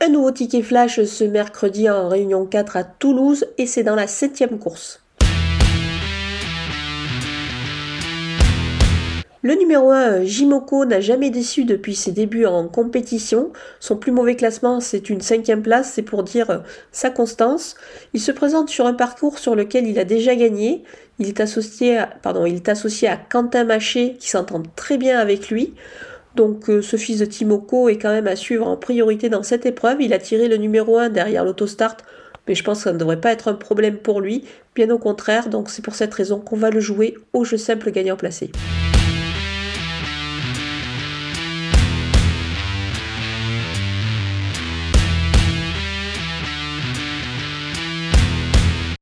Un nouveau ticket flash ce mercredi en réunion 4 à Toulouse et c'est dans la septième course. Le numéro 1, Jimoko, n'a jamais déçu depuis ses débuts en compétition. Son plus mauvais classement, c'est une cinquième place, c'est pour dire sa constance. Il se présente sur un parcours sur lequel il a déjà gagné. Il est associé à, pardon, il est associé à Quentin Maché, qui s'entend très bien avec lui. Donc euh, ce fils de Timoko est quand même à suivre en priorité dans cette épreuve. Il a tiré le numéro 1 derrière l'autostart, mais je pense que ça ne devrait pas être un problème pour lui. Bien au contraire, donc c'est pour cette raison qu'on va le jouer au jeu simple gagnant placé.